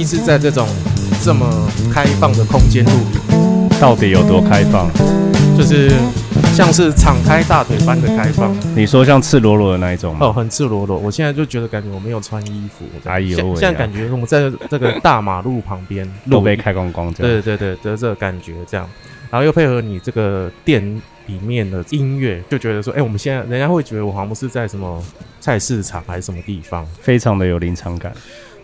第一次在这种这么开放的空间录影，到底有多开放？就是像是敞开大腿般的开放。你说像赤裸裸的那一种吗？哦，很赤裸裸。我现在就觉得感觉我没有穿衣服。哎呦喂啊现现在感觉我们在这个大马路旁边 路被开光光这样。对对对，的这个感觉这样，然后又配合你这个店里面的音乐，就觉得说，哎、我们现在人家会觉得我好像不是在什么菜市场还是什么地方。非常的有临场感。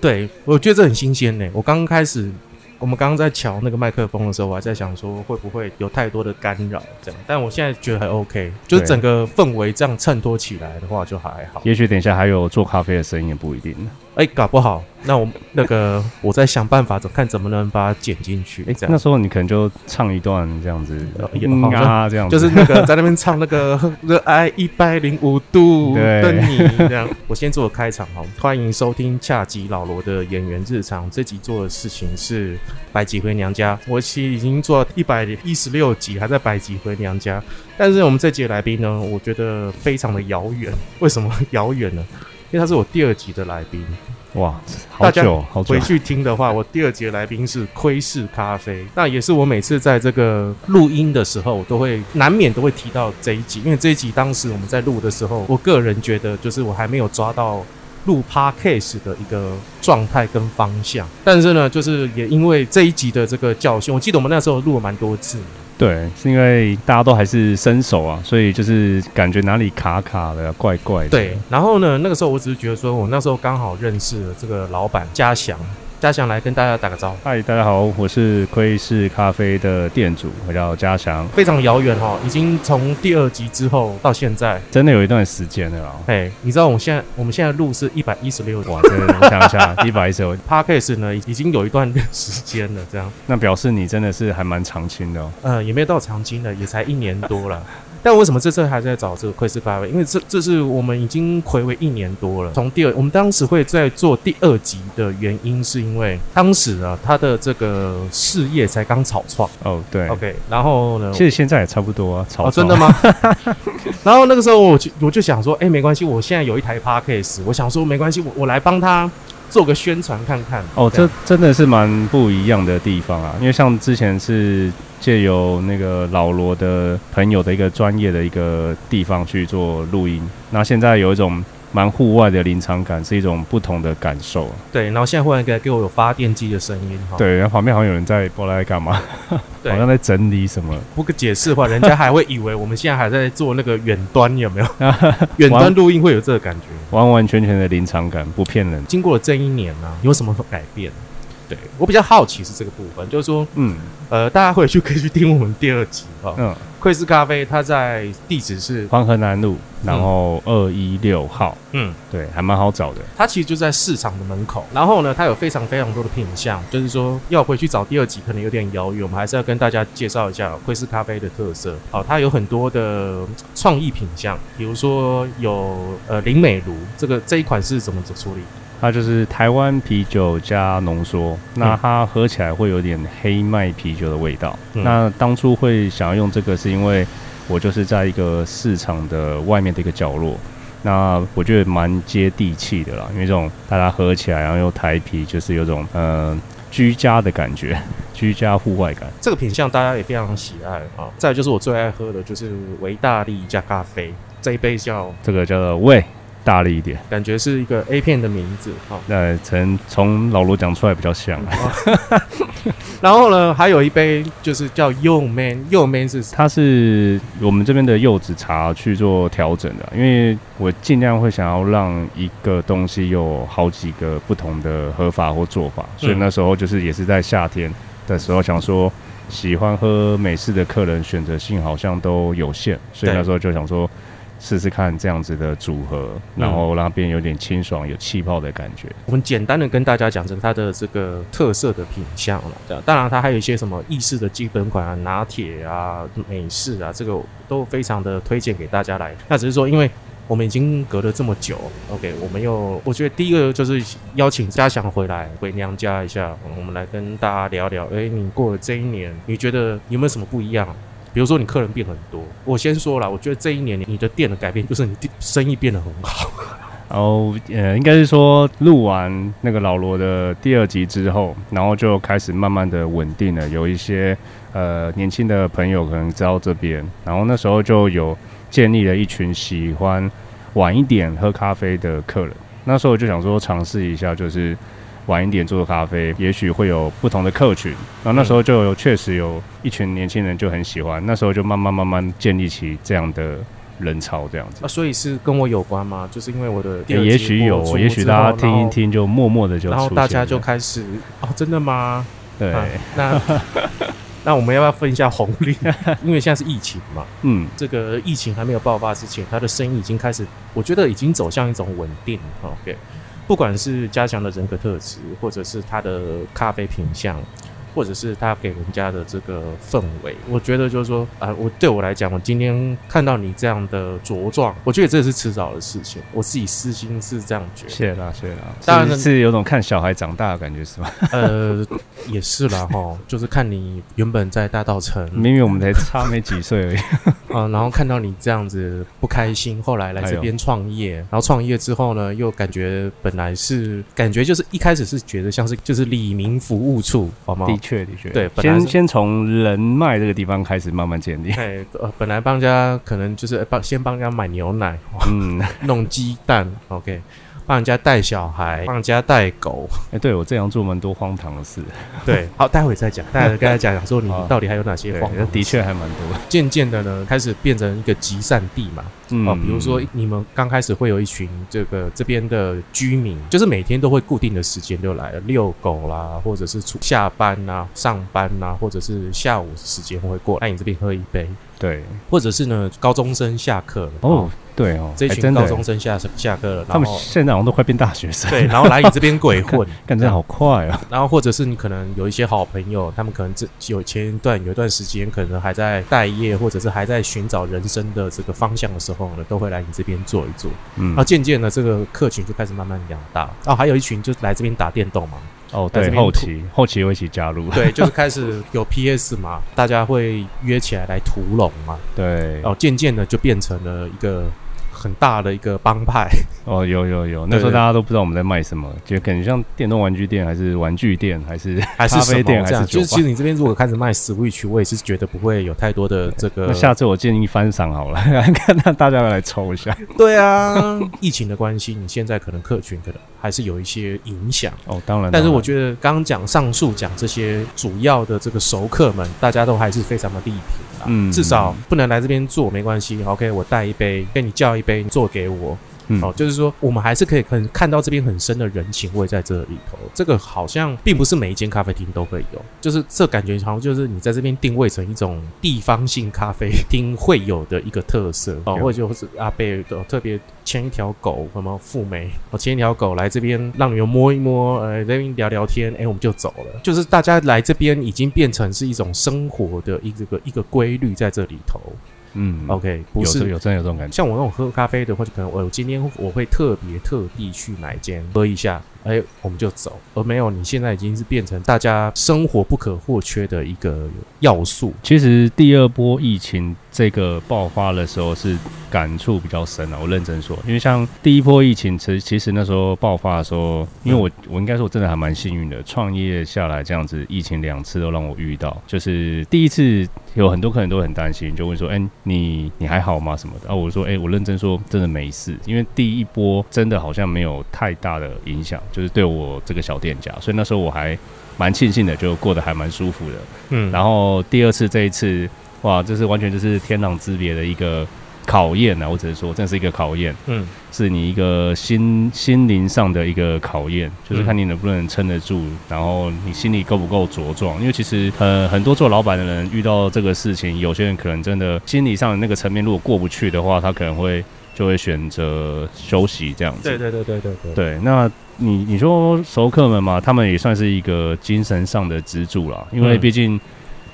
对，我觉得这很新鲜呢。我刚开始，我们刚刚在瞧那个麦克风的时候，我还在想说会不会有太多的干扰这样，但我现在觉得还 OK，就是整个氛围这样衬托起来的话就还好。也许等一下还有做咖啡的声音也不一定。哎、搞不好，那我那个我再想办法，怎看怎么能把它剪进去。哎、这样那时候你可能就唱一段这样子呃，也嗯好啊这样子，就是那个在那边唱那个热爱一百零五度的你这样。我先做个开场哈，欢迎收听恰吉老罗的演员日常。这集做的事情是百集回娘家，我其实已经做到一百一十六集，还在百集回娘家。但是我们这集的来宾呢，我觉得非常的遥远。为什么遥远呢？因为他是我第二集的来宾。哇，好久好久回，去听的话，我第二节来宾是窥视咖啡，那也是我每次在这个录音的时候，我都会难免都会提到这一集，因为这一集当时我们在录的时候，我个人觉得就是我还没有抓到。录 podcast 的一个状态跟方向，但是呢，就是也因为这一集的这个教训，我记得我们那时候录了蛮多次，对，是因为大家都还是生手啊，所以就是感觉哪里卡卡的、怪怪的。对，然后呢，那个时候我只是觉得说，我那时候刚好认识了这个老板嘉祥，嘉祥来跟大家打个招呼。嗨，大家好，我是窥视咖啡的店主，我叫嘉祥。非常遥远哈，已经从第二集之后到现在，真的有一段时间了啦。哎，你知道我们现在我们现在录是一百一十六哇，真的我想一下，一百一十六，，Podcast 呢已经有一段时间了，这样，那表示你真的是还蛮长青的哦。呃，也没有到长青的，也才一年多了。但为什么这次还在找这个窥视咖啡？因为这这是我们已经暌违一年多了。从第二，我们当时会在做第二集的原因，是因为当时啊，他的这个事业才刚草创哦，对，，OK，然后呢，其实现在也差不多啊。草哦，真的吗？然后那个时候我就我就想说，哎、没关系，我现在有一台 Podcast，我想说没关系，我我来帮他做个宣传看看。哦，这真的是蛮不一样的地方啊，因为像之前是借由那个老罗的朋友的一个专业的一个地方去做录音，那现在有一种蛮户外的临场感，是一种不同的感受。对，然后现在忽然给给我有发电机的声音哈。对，然后旁边好像有人在不知道在干嘛，对好像在整理什么。不个解释的话，人家还会以为我们现在还在做那个远端，有没有？远端录音会有这个感觉。完完全全的临场感，不骗人。经过了这一年呢、有什么改变？对我比较好奇是这个部分，就是说，嗯呃，大家回去可以去听我们第二集哈。嗯，窥视咖啡，它在地址是，黄河南路，然后二一六号，嗯，对，还蛮好找的。它其实就在市场的门口，然后呢，它有非常非常多的品相，就是说要回去找第二集可能有点遥远，我们还是要跟大家介绍一下窥视咖啡的特色。哦，它有很多的呃创意品相，比如说有呃林美如，这个这一款是怎么处理？它就是台湾啤酒加浓缩，那它喝起来会有点黑麦啤酒的味道。嗯那当初会想要用这个，是因为我就是在一个市场的外面的一个角落，那我觉得蛮接地气的啦，因为这种大家喝起来，然后又台啤，就是有种呃居家的感觉，居家户外感。这个品相大家也非常喜爱啊。再就是我最爱喝的就是维大利加咖啡，这一杯叫这个叫做喂，大力一点。感觉是一个 A 片的名字好。那从从老罗讲出来比较像，然后呢，还有一杯就是叫 Yo Man，Yo Man 是它是我们这边的柚子茶去做调整的，因为我尽量会想要让一个东西有好几个不同的喝法或做法，所以那时候就是也是在夏天的时候想说，喜欢喝美式的客人选择性好像都有限，所以那时候就想说。试试看这样子的组合，然后让它变有点清爽、有气泡的感觉。我们简单的跟大家讲这个它的这个特色的品相了，当然它还有一些什么意式的基本款啊、拿铁啊、美式啊，这个都非常的推荐给大家来。那只是说，因为我们已经隔了这么久，OK，我们又我觉得第一个就是邀请嘉祥回来回娘家一下，我们来跟大家聊聊，诶，你过了这一年，你觉得有没有什么不一样？比如说你客人变很多，我先说了，我觉得这一年你的店的改变就是你生意变得很好。然后呃，应该是说录完那个老罗的第二集之后，然后就开始慢慢的稳定了，有一些呃年轻的朋友可能知道这边，然后那时候就有建立了一群喜欢晚一点喝咖啡的客人。那时候我就想说尝试一下，就是晚一点做咖啡，也许会有不同的客群。然后那时候就有确实有一群年轻人就很喜欢，那时候就慢慢慢慢建立起这样的。人潮这样子啊，所以是跟我有关吗？就是因为我的也许有，也许大家听一听就默默的就，然后大家就开始哦，真的吗？对，那 那我们要不要分一下红利？因为现在是疫情嘛，嗯，这个疫情还没有爆发之前，他的生意已经开始，我觉得已经走向一种稳定。OK，不管是加强的人格特质，或者是他的咖啡品相。或者是他给人家的这个氛围，我觉得就是说，啊，我对我来讲，我今天看到你这样的茁壮，我觉得这是迟早的事情。我自己私心是这样觉得。谢谢啦，谢啦。当然，是有种看小孩长大的感觉，是吧？呃，也是啦，哈，就是看你原本在大道城，明明我们才差没几岁而已，啊，然后看到你这样子不开心，后来来这边创业，然后创业之后呢，又感觉本来是感觉就是一开始是觉得像是就是李明服务处，好吗？确的确，对，先先从人脉这个地方开始慢慢建立。哎，呃，本来帮家可能就是帮先帮人家买牛奶，嗯，弄鸡蛋，OK。帮人家带小孩，帮人家带狗。哎，对我这样做蛮多荒唐的事。对，好，待会再讲。待会跟他讲讲说，你到底还有哪些荒？的确还蛮多。渐渐的呢，开始变成一个集散地嘛。哦，比如说你们刚开始会有一群这个这边的居民，就是每天都会固定的时间就来了遛狗啦，或者是出下班呐、上班呐，或者是下午时间会过来你这边喝一杯。对，或者是呢，高中生下课了哦。对哦，这群高中生下下课了，他们现在好像都快变大学生。对，然后来你这边鬼混，感觉好快啊。然后或者是你可能有一些好朋友，他们可能这有前一段有一段时间，可能还在待业，或者是还在寻找人生的这个方向的时候呢，都会来你这边坐一坐。嗯，然后渐渐的这个客群就开始慢慢养大。哦，还有一群就来这边打电动嘛。哦，对，后期后期会一起加入。对，就是开始有 PS 嘛，大家会约起来来屠龙嘛。对，然后渐渐的就变成了一个。很大的一个帮派哦，有有有，那时候大家都不知道我们在卖什么，就可能像电动玩具店，还是玩具店，还是 还是咖啡店，还是就是其实你这边如果开始卖 Switch，我也是觉得不会有太多的这个。那下次我建议翻赏好了，看 看大家来抽一下。对啊，疫情的关系，你现在可能客群可能还是有一些影响哦。当然，但是我觉得刚刚讲上述讲这些主要的这个熟客们，大家都还是非常的力挺。嗯，至少不能来这边做没关系，OK，我带一杯，跟你叫一杯，做给我。哦，就是说，我们还是可以很看到这边很深的人情味在这里头。这个好像并不是每一间咖啡厅都会有，就是这感觉好像就是你在这边定位成一种地方性咖啡厅会有的一个特色哦，或者就是阿贝的特别牵一条狗，什么富美，我牵一条狗来这边让你们摸一摸，呃，这边聊聊天，哎，我们就走了。就是大家来这边已经变成是一种生活的一个一个规律在这里头。嗯，OK，不是有真有这种感觉，像我那种喝咖啡的，或者可能我今天我会特别特地去买间喝一下，哎，我们就走，而没有你现在已经是变成大家生活不可或缺的一个要素。其实第二波疫情。这个爆发的时候是感触比较深啊，我认真说，因为像第一波疫情，其实其实那时候爆发的时候，因为我我应该说我真的还蛮幸运的，创业下来这样子，疫情两次都让我遇到，就是第一次有很多客人都很担心，就问说，哎，你你还好吗什么的？啊，我说，哎，我认真说，真的没事，因为第一波真的好像没有太大的影响，就是对我这个小店家，所以那时候我还蛮庆幸的，就过得还蛮舒服的。嗯，然后第二次这一次。哇，这是完全就是天壤之别的一个考验呐！我只是说，这是一个考验，嗯，是你一个心心灵上的一个考验，就是看你能不能撑得住，然后你心里够不够茁壮。因为其实呃，很多做老板的人遇到这个事情，有些人可能真的心理上的那个层面如果过不去的话，他可能会就会选择休息这样子。对对对对对对。对，那你你说熟客们嘛，他们也算是一个精神上的支柱了，因为毕竟。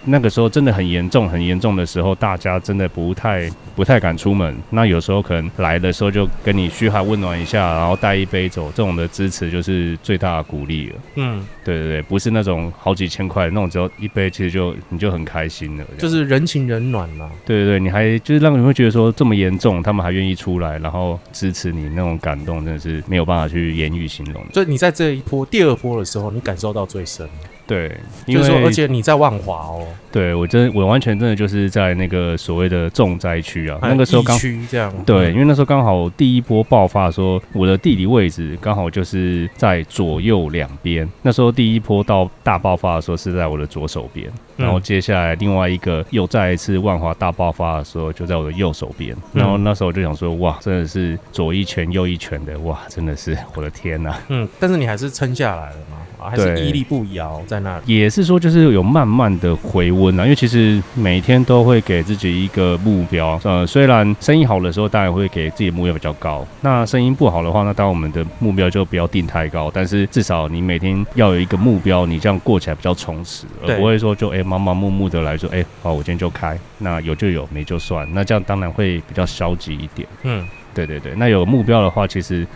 那个时候真的很严重、很严重的时候，大家真的不太、不太敢出门。那有时候可能来的时候就跟你嘘寒问暖一下，然后带一杯走，这种的支持就是最大的鼓励了。嗯，对对对，不是那种好几千块那种，只要一杯，其实就你就很开心了。就是人情人暖嘛。对对对，你还就是让人会觉得说这么严重，他们还愿意出来，然后支持你，那种感动真的是没有办法去言语形容的。所以你在这一波第二波的时候，你感受到最深。对，就是说，而且你在万华哦。对我真，我完全真的就是在那个所谓的重灾区啊，那个时候刚区这样。对，因为那时候刚好第一波爆发，说我的地理位置刚好就是在左右两边。那时候第一波到大爆发的时候是在我的左手边，然后接下来另外一个又再一次万华大爆发的时候就在我的右手边。然后那时候我就想说，哇，真的是左一拳右一拳的，哇，真的是我的天呐。嗯，但是你还是撑下来了嘛。还是屹立不摇在那里，也是说就是有慢慢的回温啊，因为其实每天都会给自己一个目标，呃，虽然生意好的时候当然会给自己目标比较高，那生意不好的话，那当然我们的目标就不要定太高，但是至少你每天要有一个目标，你这样过起来比较充实，而不会说就哎盲盲目目的来说，哎，好，我今天就开，那有就有，没就算，那这样当然会比较消极一点。嗯，对对对，那有目标的话，其实。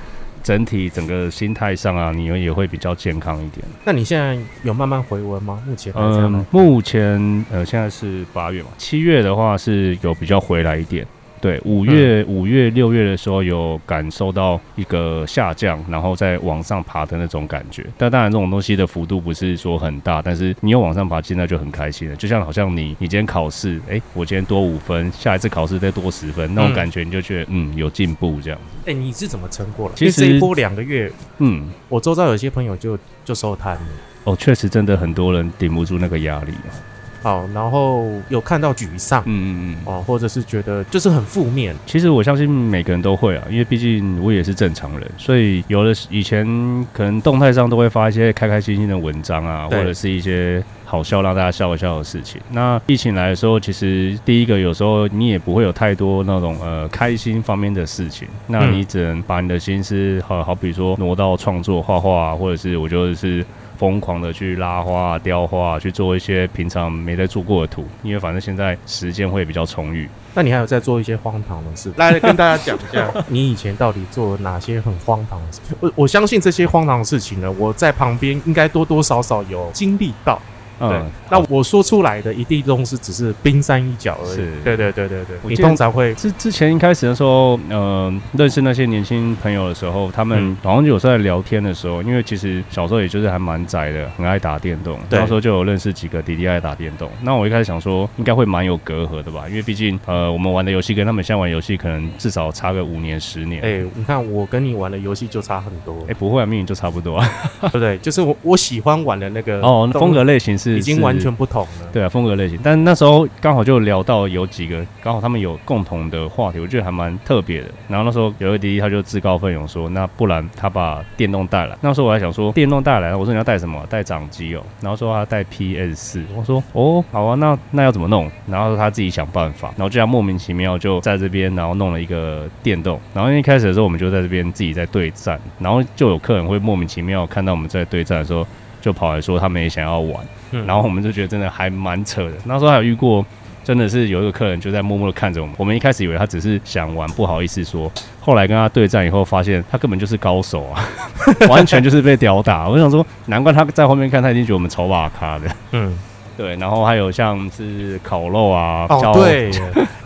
整体整个心态上啊，你们也会比较健康一点。那你现在有慢慢回温吗？目前嗯，目前呃现在是八月嘛，七月的话是有比较回来一点。对，五月、五月、六月的时候有感受到一个下降，然后再往上爬的那种感觉。但当然，这种东西的幅度不是说很大，但是你有往上爬，现在就很开心了。就像好像你，你今天考试，哎，我今天多五分，下一次考试再多十分，那种感觉你就觉得嗯有进步这样。哎，你是怎么撑过来？其实这一波两个月，嗯，我周遭有些朋友就就收摊了。哦，确实真的很多人顶不住那个压力。好，然后有看到沮丧，嗯嗯嗯，哦，或者是觉得就是很负面。其实我相信每个人都会啊，因为毕竟我也是正常人，所以有的以前可能动态上都会发一些开开心心的文章啊，或者是一些好笑让大家笑一笑的事情。那疫情来的时候，其实第一个有时候你也不会有太多那种呃开心方面的事情，那你只能把你的心思好好比说挪到创作画画，或者是我觉得是。疯狂的去拉花、雕花，去做一些平常没在做过的图，因为反正现在时间会比较充裕。那你还有在做一些荒唐的事？来跟大家讲一下，你以前到底做了哪些很荒唐的事？我我相信这些荒唐的事情呢，我在旁边应该多多少少有经历到。嗯，那我说出来的一定都是只是冰山一角而已。是，对对对对对。你通常会之之前一开始的时候，嗯，认识那些年轻朋友的时候，他们好像有时候在聊天的时候，因为其实小时候也就是还蛮宅的，很爱打电动。那时候就有认识几个弟弟爱打电动。那我一开始想说，应该会蛮有隔阂的吧？因为毕竟，呃，我们玩的游戏跟他们现在玩游戏，可能至少差个五年十年。哎，你看我跟你玩的游戏就差很多。哎，不会啊，命运就差不多，对 不对？就是我我喜欢玩的那个哦，风格类型是已经完全不。同了对啊，风格类型，但那时候刚好就聊到有几个，刚好他们有共同的话题，我觉得还蛮特别的。然后那时候有个弟弟他就自告奋勇说，那不然他把电动带来。那时候我还想说，电动带来，我说你要带什么？带掌机哦。然后说他带 PS 四，我说哦，好啊，那那要怎么弄？然后他自己想办法。然后这样莫名其妙就在这边，然后弄了一个电动。然后一开始的时候，我们就在这边自己在对战，然后就有客人会莫名其妙看到我们在对战的时候，就跑来说他们也想要玩。然后我们就觉得真的还蛮扯的。那时候还有遇过，真的是有一个客人就在默默的看着我们。我们一开始以为他只是想玩，不好意思说。后来跟他对战以后，发现他根本就是高手啊，完全就是被吊打。我想说，难怪他在后面看，他已经觉得我们丑把咖的。嗯。对，然后还有像是烤肉啊，哦，对，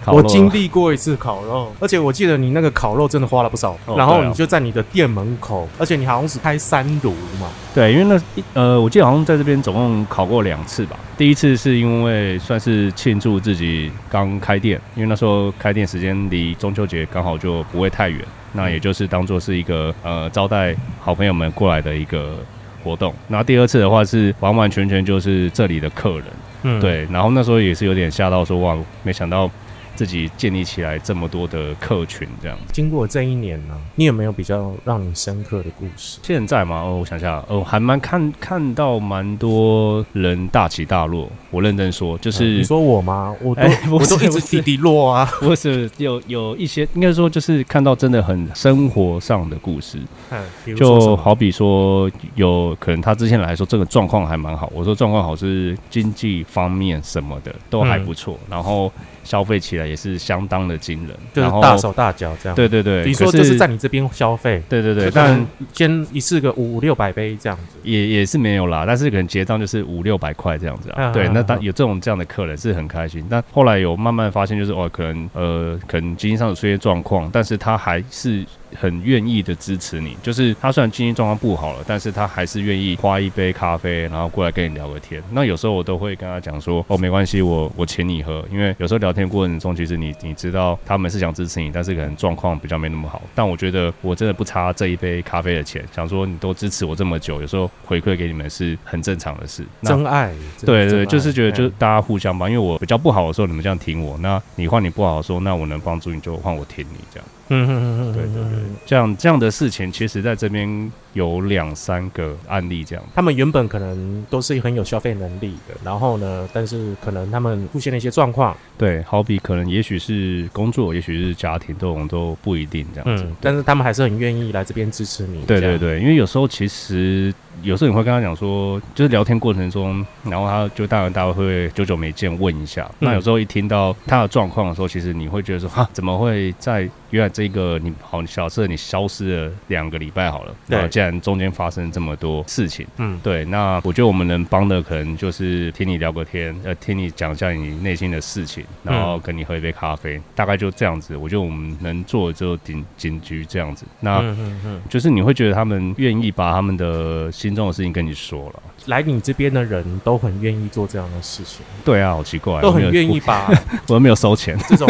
我经历过一次烤肉，而且我记得你那个烤肉真的花了不少，然后你就在你的店门口，而且你好像是开三炉嘛，对，因为那呃，我记得好像在这边总共烤过两次吧，第一次是因为算是庆祝自己刚开店，因为那时候开店时间离中秋节刚好就不会太远，那也就是当做是一个呃招待好朋友们过来的一个。活动，然后第二次的话是完完全全就是这里的客人，嗯，对，然后那时候也是有点吓到，说哇，没想到自己建立起来这么多的客群这样。经过这一年呢，你有没有比较让你深刻的故事？现在嘛，哦，我想想，哦，还蛮看看到蛮多人大起大落。我认真说，就是、你说我吗？我都、我都一直是不是滴滴落啊。不是有有一些，应该说就是看到真的很生活上的故事。嗯，就好比说，有可能他之前来说这个状况还蛮好。我说状况好是经济方面什么的都还不错，然后消费起来也是相当的惊人，就是大手大脚这样。，对对对，比如说可就是在你这边消费，对对对，但先一次个五六百杯这样子。也也是没有啦，但是可能结账就是五六百块这样子啊。对，那当有这种这样的客人是很开心，但后来有慢慢发现，就是哦，可能呃，可能经济上有出现状况，但是他还是很愿意的支持你。就是他虽然经济状况不好了，但是他还是愿意花一杯咖啡，然后过来跟你聊个天。那有时候我都会跟他讲说，哦，没关系，我我请你喝，因为有时候聊天过程中，其实你你知道他们是想支持你，但是可能状况比较没那么好。但我觉得我真的不差这一杯咖啡的钱，想说你都支持我这么久，有时候回馈给你们是很正常的事。真爱，对对，就是觉得就是嗯大家互相帮，因为我比较不好的时候，你们这样挺我；那你换你不好的时候，那我能帮助你就换我挺你这样。嗯嗯嗯嗯，对对对，这样这样的事情，其实在这边有两三个案例这样。他们原本可能都是很有消费能力的，然后呢，但是可能他们出现了一些状况，对，好比可能也许是工作，也许是家庭，这种都不一定这样子。嗯，但是他们还是很愿意来这边支持你。对对对，因为有时候其实有时候你会跟他讲说，就是聊天过程中，然后他就大然大会久久没见问一下。那有时候一听到他的状况的时候，其实你会觉得说，哈，怎么会在原来这个你好，小设你消失了两个礼拜好了，对然中间发生这么多事情。嗯，对，那我觉得我们能帮的可能就是听你聊个天，呃，听你讲一下你内心的事情，然后跟你喝一杯咖啡，大概就这样子。我觉得我们能做的就仅仅局这样子。那嗯嗯嗯，就是你会觉得他们愿意把他们的心中的事情跟你说了。来你这边的人都很愿意做这样的事情，对啊，好奇怪，都很愿意，把 我我又没有收钱，这种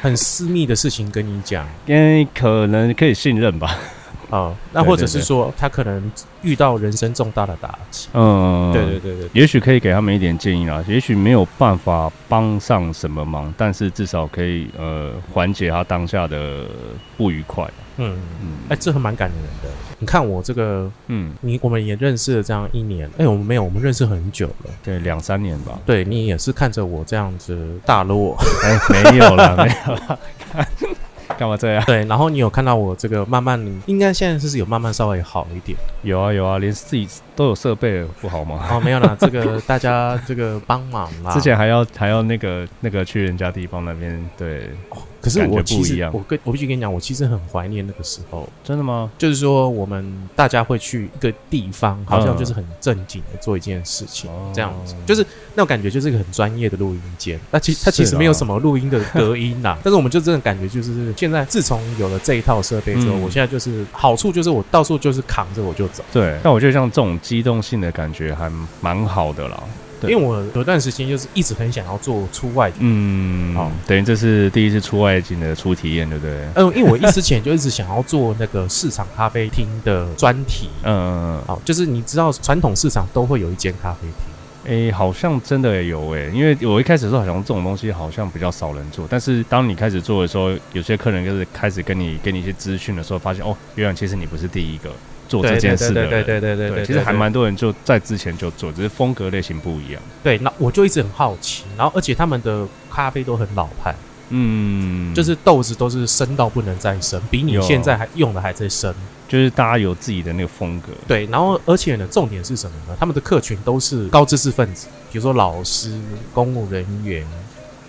很私密的事情跟你讲。因为可能可以信任吧。啊、那或者是说他可能遇到人生重大的打击。嗯，对对对对，也许可以给他们一点建议啦，也许没有办法帮上什么忙，但是至少可以呃缓解他当下的不愉快。嗯，嗯哎、这很蛮感人的。你看我这个，嗯，你我们也认识了这样一年，哎、我们没有，我们认识很久了。对，两三年吧。对你也是看着我这样子大落，哎，没有了，没有啦，干嘛这样？对，然后你有看到我这个慢慢，应该现在是有慢慢稍微好一点。有啊有啊，连自己都有设备了，不好吗？哦，没有啦，这个大家这个帮忙啦。之前还要还要那个那个去人家地方那边，对，可是我其实我跟我必须跟你讲，我其实很怀念那个时候，真的吗？就是说我们大家会去一个地方，好像嗯就是很正经的做一件事情，哦这样子，就是那种感觉，就是一个很专业的录音间。那其它其实没有什么录音的隔音啦，但是我们就真的感觉就是现在自从有了这一套设备之后，嗯我现在就是好处就是我到处就是扛着我就走。对，但我觉得像这种机动性的感觉还蛮好的啦。对。因为我有段时间就是一直很想要做出外景，嗯，好。等于这是第一次出外景的初体验，对不对？嗯，因为我一之前就一直想要做那个市场咖啡厅的专题，嗯嗯嗯。好，就是你知道传统市场都会有一间咖啡厅，诶、好像真的有诶、因为我一开始的时候好像这种东西好像比较少人做，但是当你开始做的时候，有些客人就是开始跟你给你一些资讯的时候，发现哦，原来其实你不是第一个做这件事的人。对对对对对对，其实还蛮多人就在之前就做，只是风格类型不一样。对。那我就一直很好奇，然后而且他们的咖啡都很老派，嗯，就是豆子都是生到不能再生，比你现在还用的还在生。就是大家有自己的那个风格。对，然后而且呢，重点是什么呢？他们的客群都是高知识分子，比如说老师、公务人员、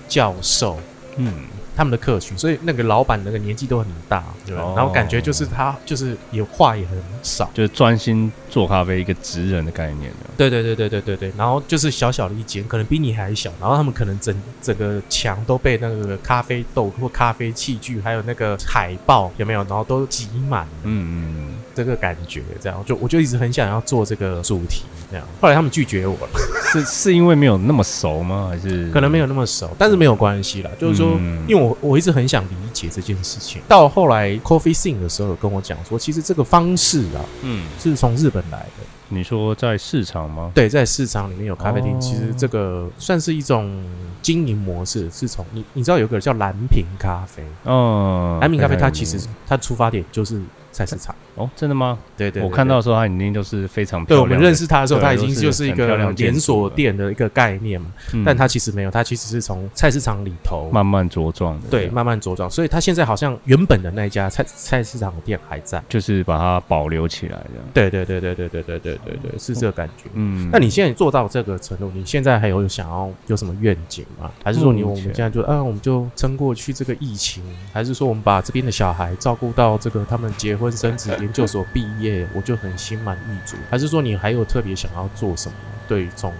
教授。嗯，他们的客群，所以那个老板那个年纪都很大，对。吧？哦然后感觉就是他就是也话也很少，就是专心做咖啡一个职人的概念。对对对对对对对，然后就是小小的一间，可能比你还小，然后他们可能整整个墙都被那个咖啡豆或咖啡器具，还有那个海报有没有？然后都挤满了嗯嗯这个感觉，这样。就我就一直很想要做这个主题，这样。后来他们拒绝我了，嗯，是是因为没有那么熟吗？还是？可能没有那么熟，但是没有关系啦，就是说，嗯。因为我我我一直很想理解这件事情，到后来 Coffee Sing 的时候有跟我讲说，其实这个方式啊嗯。是从日本来的。你说在市场吗？对，在市场里面有咖啡厅，哦。其实这个算是一种经营模式，是从你你知道有个叫蓝瓶咖啡，嗯，蓝瓶咖啡它其实它出发点就是菜市场。哦，真的吗？对对我看到的时候，它已经就是非常对我们认识它的时候，对它已经就是一个连锁店的一个概念嘛，嗯但它其实没有，它其实是从菜市场里头慢慢茁壮的，对慢慢茁壮，所以它现在好像原本的那一家菜菜市场店还在。就是把它保留起来的。对对对对对对对对对对，是这个感觉。嗯，那你现在做到这个程度，你现在还有想要有什么愿景吗？还是说你我们现在就啊，我们就撑过去这个疫情？还是说我们把这边的小孩照顾到这个他们结婚生子、研究所毕业，我就很心满意足？还是说你还有特别想要做什么？对于从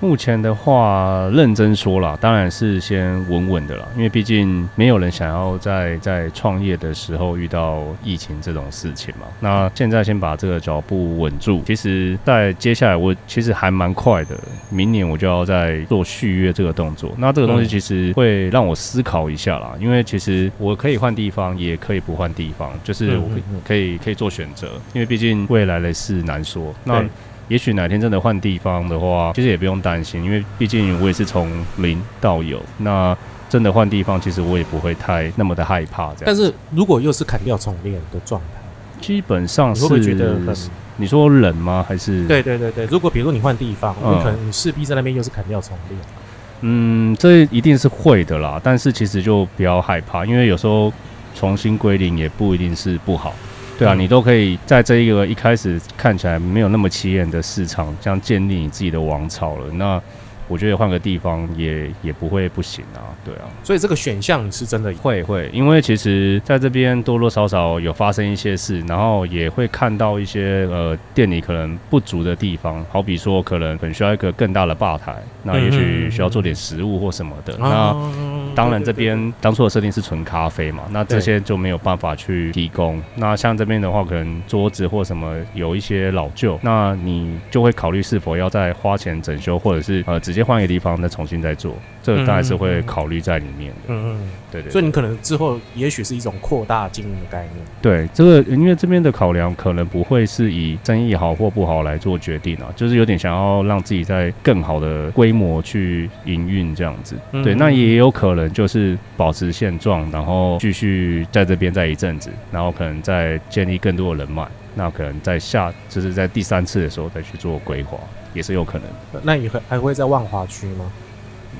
目前的话，认真说啦，当然是先稳稳的啦，因为毕竟没有人想要在在创业的时候遇到疫情这种事情嘛。那现在先把这个脚步稳住，其实，在接下来我其实还蛮快的，明年我就要在做续约这个动作。那这个东西嗯其实会让我思考一下啦，因为其实我可以换地方，也可以不换地方，就是我可以可以做选择，因为毕竟未来的事难说。那对也许哪天真的换地方的话，其实也不用担心，因为毕竟我也是从零到有。那真的换地方，其实我也不会太那么的害怕。这样，但是如果又是砍掉重练的状态，基本上是你会不会觉得很？你说冷吗？还是？对对对对，如果比如说你换地方，嗯你可能你势必在那边又是砍掉重练。嗯，这一定是会的啦。但是其实就不要害怕，因为有时候重新归零也不一定是不好。对啊，嗯你都可以在这一个一开始看起来没有那么起眼的市场，这样建立你自己的王朝了。那我觉得换个地方也也不会不行啊。对啊，所以这个选项你是真的会会，因为其实在这边多多少少有发生一些事，然后也会看到一些呃店里可能不足的地方，好比说可能很需要一个更大的吧台，那也许需要做点食物或什么的。那啊当然，这边当初的设定是纯咖啡嘛，那这些就没有办法去提供。那像这边的话，可能桌子或什么有一些老旧，那你就会考虑是否要再花钱整修，或者是呃直接换一个地方再重新再做。这个当然是会考虑在里面的。嗯嗯，对对对所以你可能之后也许是一种扩大经营的概念。对这个，因为这边的考量可能不会是以生意好或不好来做决定啊，就是有点想要让自己在更好的规模去营运这样子。嗯对，那也有可能就是保持现状，然后继续在这边再一阵子，然后可能再建立更多的人脉，那可能在下就是在第三次的时候再去做规划，也是有可能。那你会还会在万华区吗？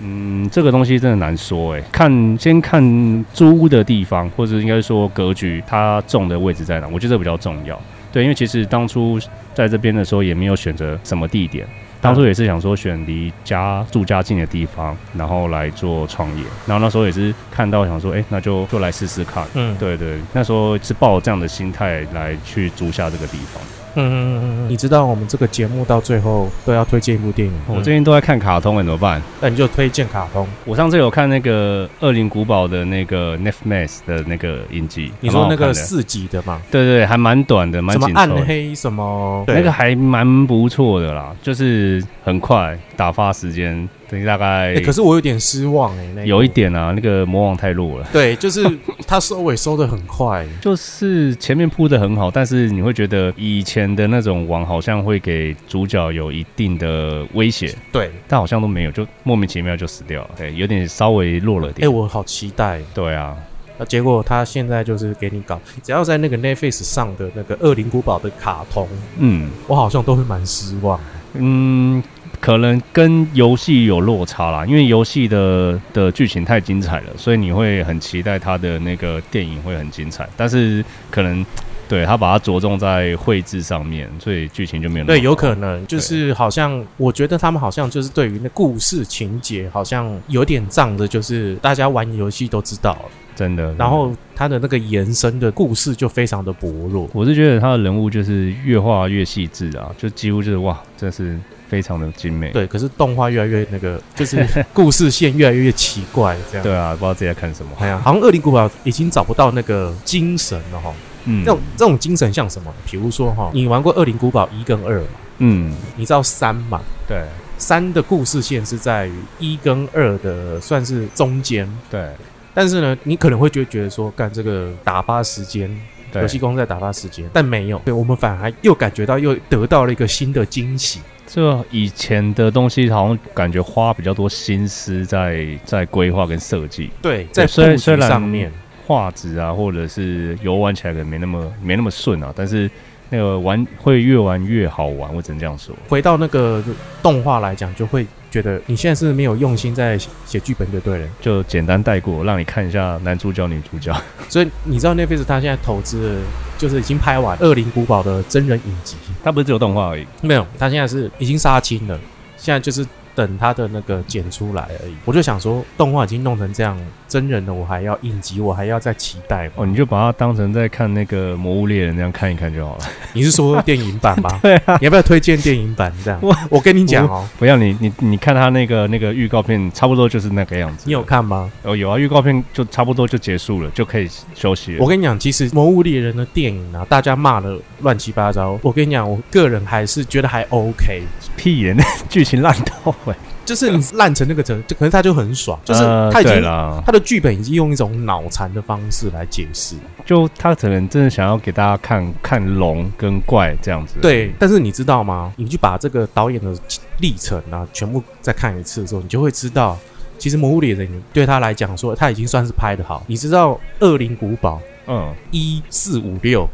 嗯，这个东西真的难说诶，看先看租屋的地方，或者应该说格局，它种的位置在哪，我觉得这比较重要。对，因为其实当初在这边的时候也没有选择什么地点，当初也是想说选离家住家近的地方，然后来做创业。然后那时候也是看到想说，哎、那就就来试试看。嗯，对对，那时候是抱这样的心态来去租下这个地方。嗯嗯嗯嗯，你知道我们这个节目到最后都要推荐一部电影，我嗯最近都在看卡通，哎，怎么办？那你就推荐卡通。我上次有看那个《恶灵古堡》的那个 Netflix 的那个影集，你说那个四集的嘛？对对，还蛮短的，蛮什么暗紧凑的。黑什么？那个还蛮不错的啦，就是很快打发时间，等于大概哎，可是我有点失望哎，那有一部点啊，那个魔王太弱了，对，就是他收尾收的很快。就是前面铺的很好，但是你会觉得以前的那种王好像会给主角有一定的威胁，对，但好像都没有，就莫名其妙就死掉了，对，有点稍微弱了哎，点。我好期待。对啊，那结果他现在就是给你搞，只要在那个 Netflix 上的那个《恶灵古堡》的卡通，嗯我好像都会蛮失望。嗯，可能跟游戏有落差啦，因为游戏的的剧情太精彩了，所以你会很期待它的那个电影会很精彩，但是可能对他把它着重在绘制上面，所以剧情就没有对，有可能就是好像，我觉得他们好像就是对于那故事情节好像有点仗着，就是大家玩游戏都知道了，真的。然后他的那个延伸的故事就非常的薄弱。我是觉得他的人物就是越画越细致啊，就几乎就是哇，真是非常的精美。对，可是动画越来越那个，就是 故事线越来越奇怪，这样。对啊，不知道自己在看什么。哎呀，好像《恶灵古堡》已经找不到那个精神了哈。嗯这种这种精神像什么？比如说哈，你玩过《恶灵古堡》一跟二嘛？嗯，你知道三嘛？对三的故事线是在于一跟二的算是中间，对，但是呢，你可能会觉觉得说，干这个打发时间对游戏公司在打发时间，但没有，对我们反而又感觉到又得到了一个新的惊喜。这以前的东西好像感觉花比较多心思在在规划跟设计，对，在虽然布局虽然上面，画质啊，或者是游玩起来可能没那么没那么顺啊，但是那个玩会越玩越好玩，我只能这样说。回到那个动画来讲，就会觉得你现在是没有用心在写写剧本就对了。就简单带过，让你看一下男主角、女主角。所以你知道 Netflix 他现在投资，就是已经拍完《恶灵古堡》的真人影集，他不是只有动画而已，没有，他现在是已经杀青了，现在就是等他的那个剪出来而已。我就想说，动画已经弄成这样，真人的我还要应急，我还要再期待吗哦，你就把它当成在看那个《魔物猎人》那样看一看就好了。你是说电影版吗？对啊，你要不要推荐电影版？这样，我我跟你讲哦，不要你你你看他那个那个预告片，差不多就是那个样子。你有看吗？哦有啊，预告片就差不多就结束了，就可以休息了。我跟你讲，其实《魔物猎人》的电影啊，大家骂的乱七八糟。我跟你讲，我个人还是觉得还 OK，屁眼，那剧情烂到哎、就是你烂成那个程，就可能他就很爽，就是呃他已经。他的剧本已经用一种脑残的方式来解释，就他可能真的想要给大家看看龙跟怪这样子。对。但是你知道吗？你去把这个导演的历程啊，全部再看一次的时候，你就会知道，其实《魔物猎人》对他来讲说，他已经算是拍的好。你知道《恶灵古堡》嗯，一四五六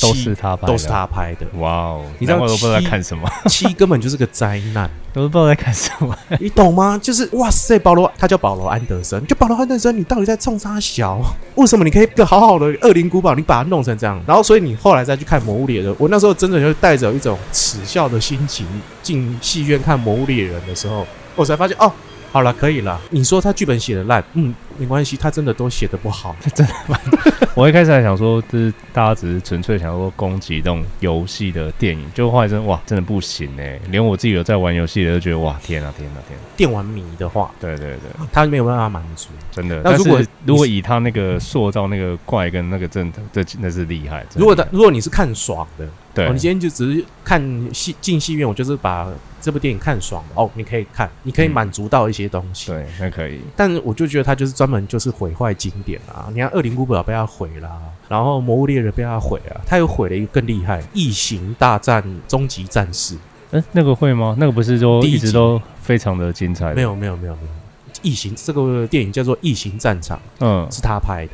都是他拍的，都是他拍的，哇哦！你知道难怪我都不知道在七看什么，七根本就是个灾难。都不知道在看什么。你懂吗？就是哇塞，保罗，他叫保罗安德森，就保罗安德森，你到底在冲啥小？为什么你可以一个好好的恶灵古堡，你把它弄成这样？然后，所以你后来再去看《魔物猎人》，我那时候真的就带着一种耻笑的心情进戏院看《魔物猎人》的时候，我才发现哦。好了，可以了。你说他剧本写的烂，嗯，没关系，他真的都写的不好。真的 我一开始还想说，就是大家只是纯粹想说攻击这种游戏的电影，就后来真哇，真的不行哎！连我自己有在玩游戏的都觉得哇，天啊天啊天啊！电玩迷的话，对对对，他没有办法满足。真的。但那如果是如果以他那个塑造那个怪跟那个正，这那是厉害。真的如果他如果你是看爽的，对哦，你今天就只是看戏进戏院，我就是把这部电影看爽了哦，你可以看，你可以嗯满足到一些东西。对，那可以。但是我就觉得他就是专门就是毁坏经典啊！你看《恶灵古堡》被他毁了，然后《魔物猎人》被他毁了，他又毁了一个更厉害，《异形大战终极战士》。嗯，那个会吗？那个不是说一直都非常的精彩的？没，有没有没有没有，《异形》这个电影叫做《异形战场嗯》，，是他拍的。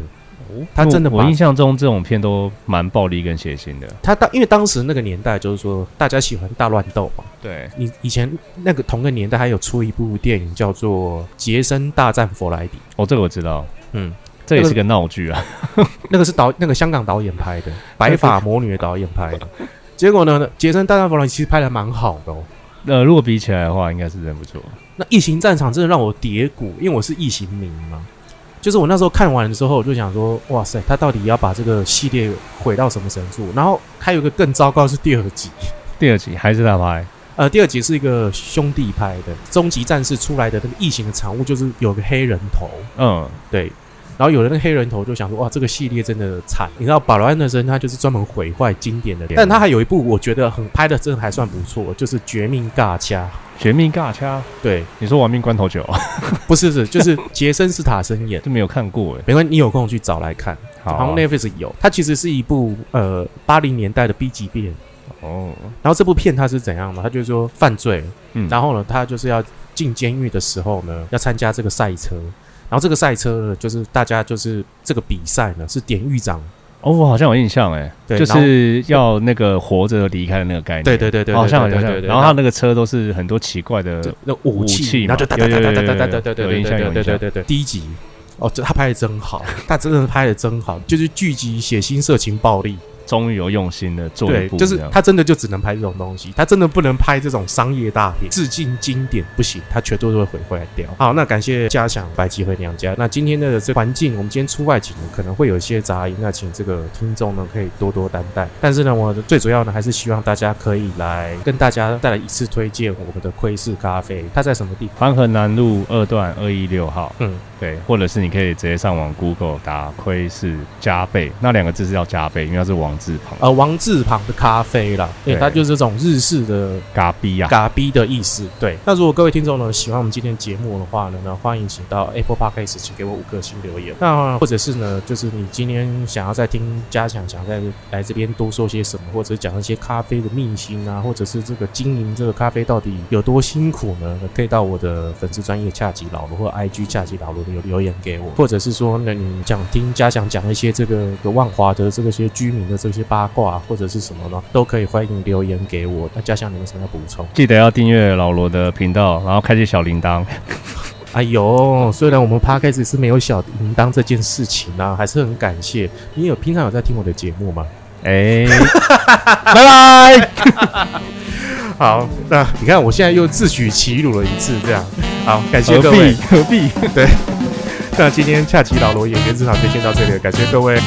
他真的我我印象中这种片都蛮暴力跟血腥的。他当因为当时那个年代就是说大家喜欢大乱斗嘛，对，你以前那个同个年代还有出一部电影叫做《杰森大战佛莱迪》，哦，这个我知道，嗯，这也是个闹剧啊。那个 是导那个香港导演拍的，白发魔女的导演拍的。结果呢，《杰森大战佛莱迪》其实拍的蛮好的哦。呃，如果比起来的话，应该是真不错。那《异形战场》真的让我跌骨，因为我是异形迷嘛。就是我那时候看完的时候，我就想说，哇塞，他到底要把这个系列毁到什么程度？然后还有一个更糟糕是第二集，第二集还是他拍，呃，第二集是一个兄弟拍的，终极战士出来的那个异形的产物就是有个黑人头，嗯，对。然后有了那个黑人头就想说，哇，这个系列真的惨。你知道，保罗安德森他就是专门毁坏经典的，但他还有一部我觉得很拍的真的还算不错，就是《绝命尬掐》。绝命尬掐，对，你说玩命关头九 不是是，就是杰森斯塔森演。就没有看过哎。没关系，你有空去找来看，好啊好像 Netflix 有。它其实是一部呃八零年代的 B 级片。哦，然后这部片它是怎样的？它就是说犯罪，嗯然后呢，他就是要进监狱的时候呢，要参加这个赛车。然后这个赛车呢，就是大家就是这个比赛呢，是典狱长，哦，我好像有印象哎，对就是要那个活着离开的那个概念。对对对对，好像好像对对对。然后他那个车都是很多奇怪的那武武器然后就哒哒哒哒哒哒哒哒哒哒有印象有印象对对对对。第一集哦，这他拍的真好，他真的拍的真好，就是聚集血腥、色情、暴力。终于有用心的做一对，部，就是他真的就只能拍这种东西，他真的不能拍这种商业大片，致敬经典不行，他全都会毁坏掉。好，那感谢嘉祥白吉回娘家。那今天的这环境，我们今天出外景可能会有一些杂音，那请这个听众呢可以多多担待。但是呢，我最主要呢还是希望大家可以来跟大家再来一次推荐我们的窥视咖啡，它在什么地方？环河南路二段二一六号，嗯，对，或者是你可以直接上网 Google 打窥视加倍，那两个字是要加倍，因为它是网字旁，呃，王字旁的咖啡啦，对，它就是这种日式的嘎逼啊，嘎逼的意思。对，那如果各位听众呢喜欢我们今天节目的话呢，那欢迎请到 Apple Podcast 请给我五颗星留言。那或者是呢，就是你今天想要再听加强，想再来这边多说些什么，或者讲一些咖啡的秘辛啊，或者是这个经营这个咖啡到底有多辛苦呢？可以到我的粉丝专业恰吉老罗或 IG 恰吉老罗留留言给我，或者是说，那你想听嘉祥讲一些这个个万华的这个些居民的这些八卦或者是什么呢，都可以欢迎留言给我。那嘉祥，你们什么要补充？记得要订阅老罗的频道，然后开启小铃铛。哎呦，虽然我们 podcast 是没有小铃铛这件事情啊，还是很感谢你有平常有在听我的节目吗？哎，拜拜。好，那你看我现在又自取其辱了一次，这样好，感谢各位必。何必对？那今天恰奇老罗演员日常就先到这里了，感谢各位。